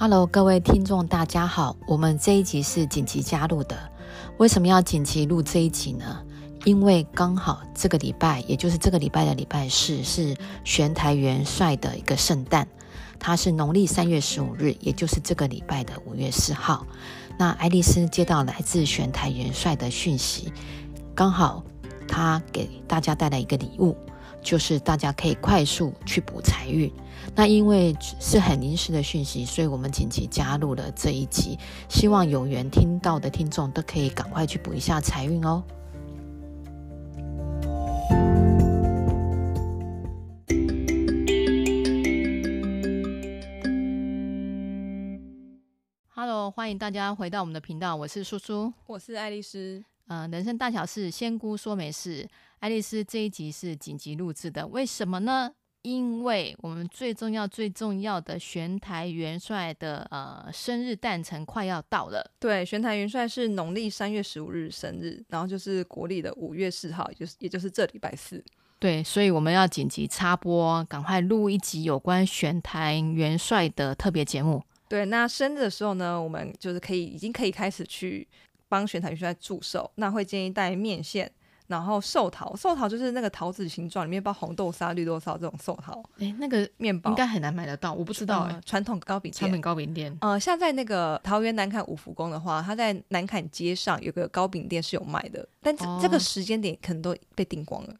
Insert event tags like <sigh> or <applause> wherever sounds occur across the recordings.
Hello，各位听众，大家好。我们这一集是紧急加入的。为什么要紧急录这一集呢？因为刚好这个礼拜，也就是这个礼拜的礼拜四，是玄台元帅的一个圣诞。它是农历三月十五日，也就是这个礼拜的五月四号。那爱丽丝接到来自玄台元帅的讯息，刚好他给大家带来一个礼物，就是大家可以快速去补财运。那因为是很临时的讯息，所以我们紧急加入了这一集，希望有缘听到的听众都可以赶快去补一下财运哦。欢迎大家回到我们的频道，我是叔叔，我是爱丽丝。嗯、呃，人生大小事，仙姑说没事。爱丽丝这一集是紧急录制的，为什么呢？因为我们最重要、最重要的玄台元帅的呃生日诞辰快要到了。对，玄台元帅是农历三月十五日生日，然后就是国历的五月四号，也就是也就是这礼拜四。对，所以我们要紧急插播，赶快录一集有关玄台元帅的特别节目。对，那生日的时候呢，我们就是可以已经可以开始去帮玄台元帅祝寿。那会建议带面线，然后寿桃，寿桃就是那个桃子形状，里面包红豆沙、绿豆沙这种寿桃。哎，那个面包应该很难买得到，我不知道哎、呃。传统糕饼店，传统糕饼店。呃，像在那个桃园南坎五福宫的话，它在南坎街上有个糕饼店是有卖的，但这、哦、这个时间点可能都被订光了。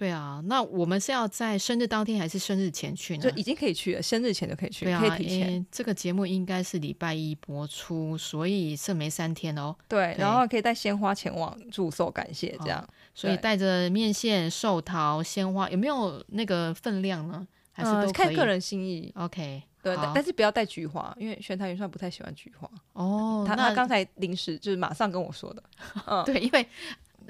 对啊，那我们是要在生日当天还是生日前去呢？就已经可以去了，生日前就可以去，对啊，可以提前。这个节目应该是礼拜一播出，所以剩没三天哦。对，然后可以带鲜花前往祝寿感谢，这样。所以带着面线、寿桃、鲜花，有没有那个分量呢？还是都看个人心意。OK，对，但是不要带菊花，因为玄台元帅不太喜欢菊花。哦，他他刚才临时就是马上跟我说的。<laughs> 嗯，对，因为。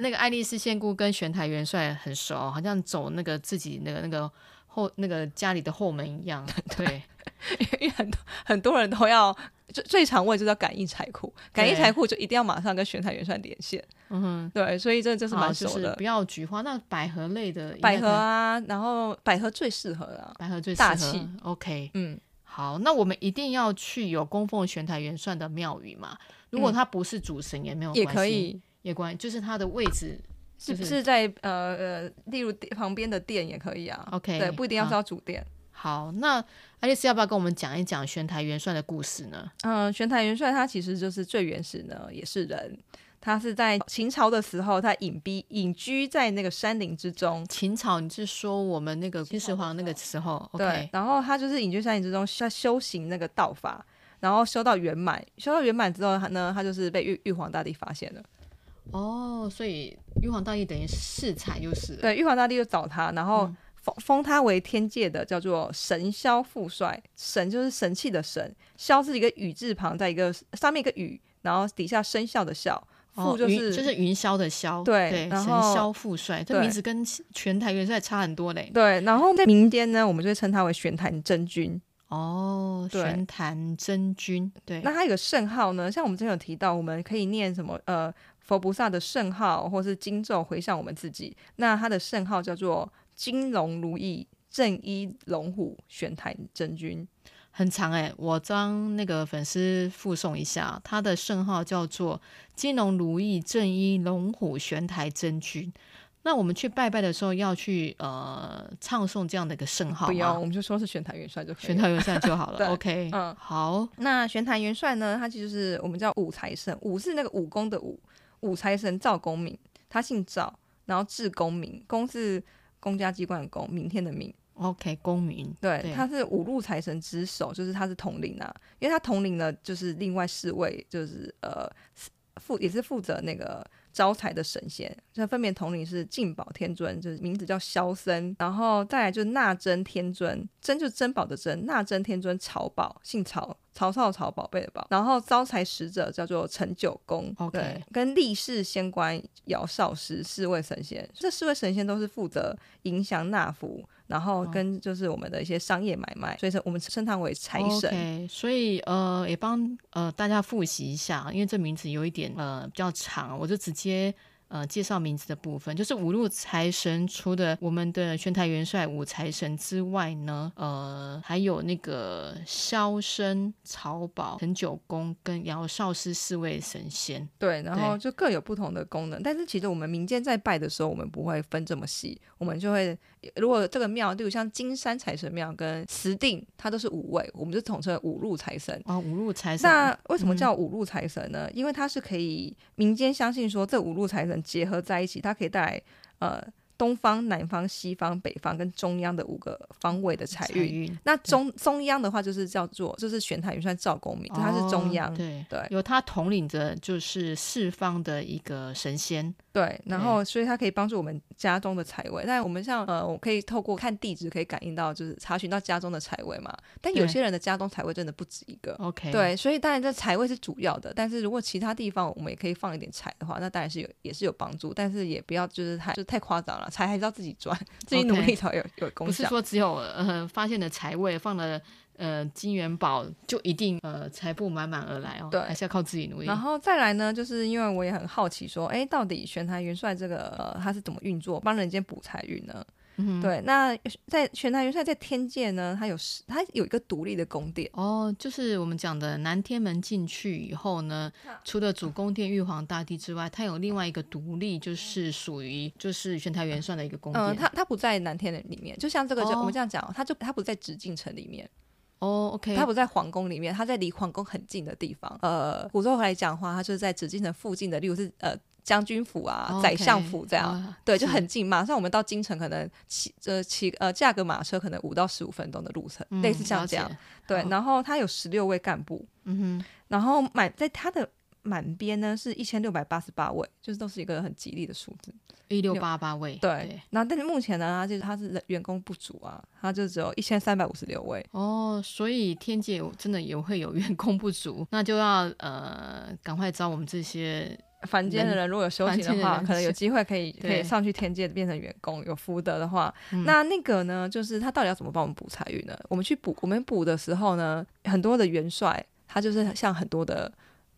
那个爱丽丝仙姑跟玄台元帅很熟，好像走那个自己那个那个后那个家里的后门一样。对，<laughs> 因为很多很多人都要最最常问，就是要感应财库，感应财库就一定要马上跟玄台元帅连线。嗯哼，对，所以这就是蛮熟的。就是、不要菊花，那百合类的百合啊，然后百合最适合啊，百合最大气。OK，嗯，好，那我们一定要去有供奉玄台元帅的庙宇嘛？如果他不是主神也没有关系，也可以。也关，就是它的位置是不是在呃呃，例如旁边的殿也可以啊。OK，对，不一定要是要主殿。好，那爱丽丝要不要跟我们讲一讲玄台元帅的故事呢？嗯、呃，玄台元帅他其实就是最原始呢，也是人。他是在秦朝的时候，他隐蔽隐居在那个山林之中。秦朝，你是说我们那个秦始皇那个时候？对。Okay、然后他就是隐居山林之中，他修行那个道法，然后修到圆满。修到圆满之后，他呢，他就是被玉玉皇大帝发现了。哦，所以玉皇大帝等于是赐财就是了。对，玉皇大帝就找他，然后封封他为天界的叫做神霄副帅。神就是神器的神，霄是一个雨字旁，在一个上面一个雨，然后底下生肖的肖，副就是、哦、就是云霄的霄。对，对然后神霄副帅，这名字跟全台元帅差很多嘞。对，然后在民间呢，我们就会称他为玄坛真君。哦，玄坛真君。对，那他有个圣号呢，像我们之前有提到，我们可以念什么？呃。佛菩萨的圣号，或是经咒回向我们自己。那他的圣号叫做金龙如意正一龙虎玄台真君，很长哎、欸，我将那个粉丝附送一下，他的圣号叫做金龙如意正一龙虎玄台真君。那我们去拜拜的时候要去呃唱诵这样的一个圣号，不要，我们就说是玄台元帅就可以，玄台元帅就好了。<laughs> OK，嗯，好。那玄台元帅呢，他其实是我们叫武财神，武是那个武功的武。武财神赵公明，他姓赵，然后字公明，公是公家机关的公，明天的明。OK，公明，对，对，他是五路财神之首，就是他是统领啊，因为他统领了，就是另外四位，就是呃负也是负责那个招财的神仙，这分别统领是净宝天尊，就是名字叫萧森，然后再来就是纳珍天尊，珍就是珍宝的珍，纳珍天尊曹宝，姓曹。曹操的曹，宝贝的宝，然后招财使者叫做陈九公，okay. 对，跟力士仙官姚少师四位神仙，这四位神仙都是负责迎祥纳福，然后跟就是我们的一些商业买卖，所以说我们称他为财神。Okay. 所以呃，也帮呃大家复习一下，因为这名字有一点呃比较长，我就直接呃介绍名字的部分，就是五路财神，除了我们的宣台元帅五财神之外呢，呃，还有那个萧生、曹宝、陈九公跟姚少师四位神仙。对，然后就各有不同的功能。但是其实我们民间在拜的时候，我们不会分这么细，我们就会如果这个庙，例如像金山财神庙跟慈定，它都是五位，我们就统称五路财神。哦，五路财神。那为什么叫五路财神呢？嗯、因为它是可以民间相信说，这五路财神结合在一起，它可以带来呃。东方、南方、西方、北方跟中央的五个方位的财运。那中中央的话，就是叫做就是玄台元帅赵公明，他、哦、是中央。对对，有他统领着就是四方的一个神仙。对，然后所以它可以帮助我们家中的财位。但我们像呃，我可以透过看地址可以感应到，就是查询到家中的财位嘛。但有些人的家中财位真的不止一个。OK。对，所以当然这财位是主要的，但是如果其他地方我们也可以放一点财的话，那当然是有也是有帮助，但是也不要就是太就太夸张了。财还是要自己赚，自己努力才有.有功效。不是说只有呃发现的财位放了呃金元宝就一定呃财富满满而来哦，对，还是要靠自己努力。然后再来呢，就是因为我也很好奇说，哎，到底玄台元帅这个呃他是怎么运作，帮人间补财运呢？嗯、对，那在玄台元帅在天界呢，他有他有一个独立的宫殿哦，就是我们讲的南天门进去以后呢，除了主宫殿玉皇大帝之外，他有另外一个独立，就是属于就是玄台元帅的一个宫殿。嗯，他他不在南天的里面，就像这个就、哦、我们这样讲，他就他不在紫禁城里面哦，OK，他不在皇宫里面，他在离皇宫很近的地方。呃，古时候来讲的话，他就是在紫禁城附近的，例如是呃。将军府啊，宰相府这样对，就很近。马上我们到京城，可能骑呃骑呃驾个马车，可能五到十五分钟的路程，嗯、类似像这样。对，然后他有十六位干部，嗯哼，然后满在他的满编呢是一千六百八十八位，就是都是一个很吉利的数字，一六八八位。对，那但是目前呢，他就是他是员工不足啊，他就只有一千三百五十六位。哦，所以天界真的也会有员工不足，<laughs> 那就要呃赶快招我们这些。凡间的人如果有修行的话，可能有机会可以 <laughs> 可以上去天界变成员工，有福德的话，嗯、那那个呢，就是他到底要怎么帮我们补财运呢？我们去补，我们补的时候呢，很多的元帅，他就是像很多的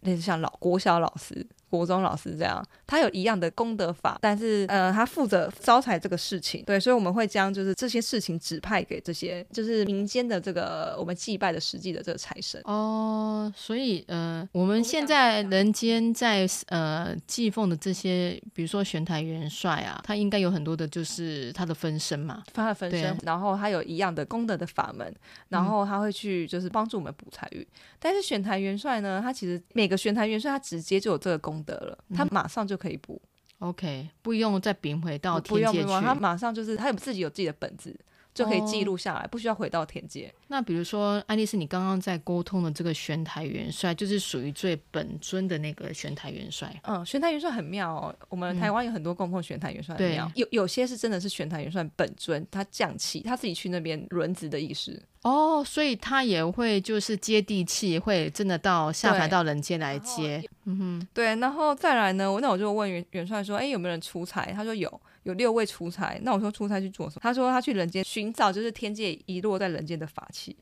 类似像老郭肖老师。国中老师这样，他有一样的功德法，但是呃，他负责招财这个事情，对，所以我们会将就是这些事情指派给这些就是民间的这个我们祭拜的实际的这个财神哦。所以呃，我们现在人间在呃祭奉的这些，比如说玄台元帅啊，他应该有很多的就是他的分身嘛，他的分身，然后他有一样的功德的法门，然后他会去就是帮助我们补财运。嗯、但是玄台元帅呢，他其实每个玄台元帅他直接就有这个功。得了，他马上就可以补。OK，不用再贬回到天界去。不用，他马上就是他有自己有自己的本子，就可以记录下来，哦、不需要回到天界。那比如说，爱丽丝，你刚刚在沟通的这个玄台元帅，就是属于最本尊的那个玄台元帅。嗯，玄台元帅很妙哦。我们台湾有很多供奉玄台元帅的庙，嗯、有有些是真的是玄台元帅本尊，他降气，他自己去那边轮值的意思。哦，所以他也会就是接地气，会真的到下凡到人间来接。嗯哼，对，然后再来呢，那我就问元元帅说，哎，有没有人出彩？他说有，有六位出差。那我说出差去做什么？他说他去人间寻找，就是天界遗落在人间的法器。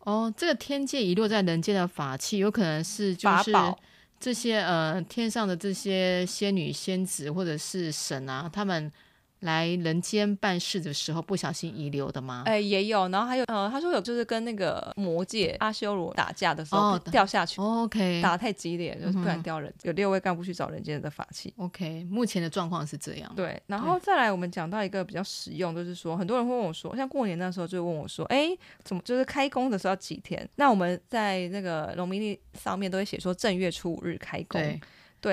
哦，这个天界遗落在人间的法器，有可能是就是这些呃天上的这些仙女仙子或者是神啊，他们。来人间办事的时候不小心遗留的吗？哎，也有，然后还有，呃，他说有，就是跟那个魔界阿修罗打架的时候掉下去，哦，OK，打得太激烈，就是不敢掉人。嗯、有六位干部去找人间的法器，OK，目前的状况是这样。对，然后再来，我们讲到一个比较实用，就是说很多人会问我说，像过年那时候就问我说，哎，怎么就是开工的时候要几天？那我们在那个农民历上面都会写说正月初五日开工。对，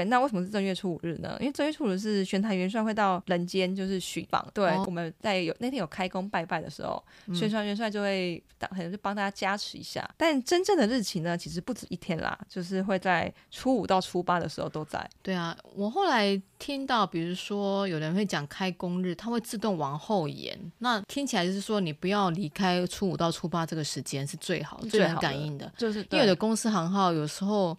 那为什么是正月初五日呢？因为正月初五是玄坛元帅会到人间，就是巡访。对，哦、我们在有那天有开工拜拜的时候，玄台元帅就会可能就帮大家加持一下。但真正的日期呢，其实不止一天啦，就是会在初五到初八的时候都在。对啊，我后来听到，比如说有人会讲开工日，它会自动往后延。那听起来就是说，你不要离开初五到初八这个时间是最好、最能感应的。就是因为有的公司行号有时候。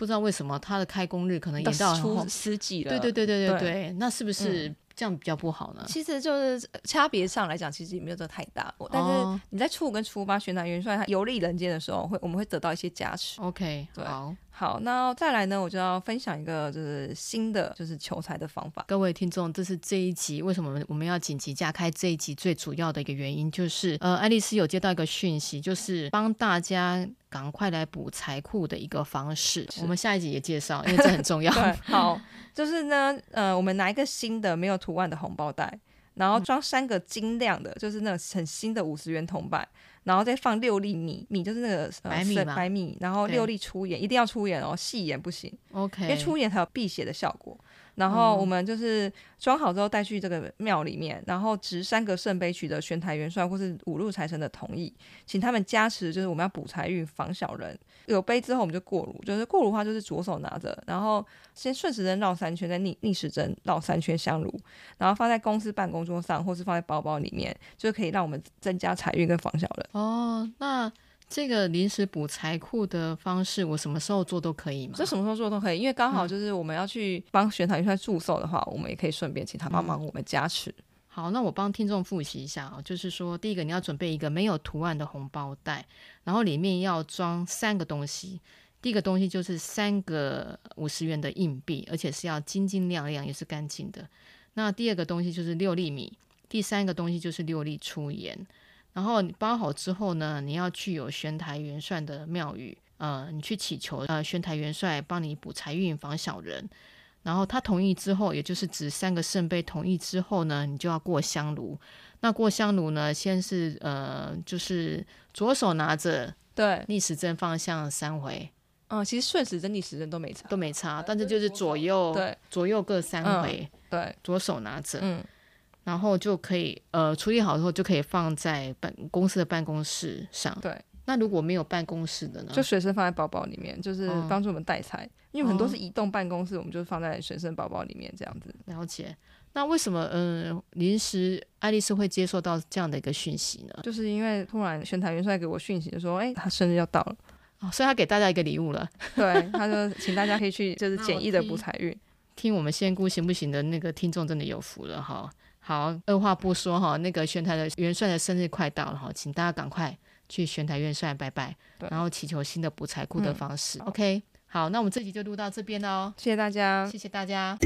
不知道为什么他的开工日可能延到初四季了。对对对对对对，对那是不是这样比较不好呢？嗯、其实就是差别上来讲，其实也没有这太大。哦、但是你在初五跟初八，玄台元帅他游历人间的时候，会我们会得到一些加持。OK，对。好好，那再来呢，我就要分享一个就是新的就是求财的方法。各位听众，这是这一集为什么我们要紧急加开这一集最主要的一个原因，就是呃，爱丽丝有接到一个讯息，就是帮大家赶快来补财库的一个方式。我们下一集也介绍，因为这很重要。<laughs> <laughs> 好，就是呢，呃，我们拿一个新的没有图案的红包袋，然后装三个晶亮的，就是那种很新的五十元铜板。然后再放六粒米，米就是那个白米嘛，白米，然后六粒粗盐，一定要粗盐哦，细盐不行。OK，因为粗盐才有辟邪的效果。然后我们就是装好之后带去这个庙里面，然后掷三个圣杯，取得玄台元帅或是五路财神的同意，请他们加持，就是我们要补财运、防小人。有杯之后，我们就过炉，就是过炉的话，就是左手拿着，然后先顺时针绕三圈，再逆逆时针绕三圈香炉，然后放在公司办公桌上，或是放在包包里面，就可以让我们增加财运跟防小人。哦，那。这个临时补财库的方式，我什么时候做都可以吗？这什么时候做都可以，因为刚好就是我们要去帮玄台元帅祝寿的话，嗯、我们也可以顺便请他帮忙我们加持。好，那我帮听众复习一下啊，就是说，第一个你要准备一个没有图案的红包袋，然后里面要装三个东西。第一个东西就是三个五十元的硬币，而且是要晶晶亮亮，也是干净的。那第二个东西就是六粒米，第三个东西就是六粒粗盐。然后你包好之后呢，你要去有玄台元帅的庙宇，呃，你去祈求呃玄台元帅帮你补财运、防小人。然后他同意之后，也就是指三个圣杯同意之后呢，你就要过香炉。那过香炉呢，先是呃，就是左手拿着，对，逆时针方向三回。嗯，其实顺时针、逆时针都没差，都没差，但是就是左右，对，左右各三回。嗯、对，左手拿着，嗯。然后就可以，呃，处理好之后就可以放在办公司的办公室上。对，那如果没有办公室的呢？就随身放在包包里面，就是帮助我们带财。嗯、因为很多是移动办公室，我们就放在随身包包里面这样子。了解。那为什么，嗯、呃，临时爱丽丝会接受到这样的一个讯息呢？就是因为突然玄台元帅给我讯息，就说，哎，他生日要到了，哦，所以他给大家一个礼物了。<laughs> 对，他说，请大家可以去，就是简易的补财运。听我们仙姑行不行的那个听众真的有福了哈。好，二话不说哈，那个玄台的元帅的生日快到了哈，请大家赶快去玄台元帅拜拜，然后祈求新的补财库的方式。嗯、OK，好，那我们这集就录到这边喽，谢谢大家，谢谢大家。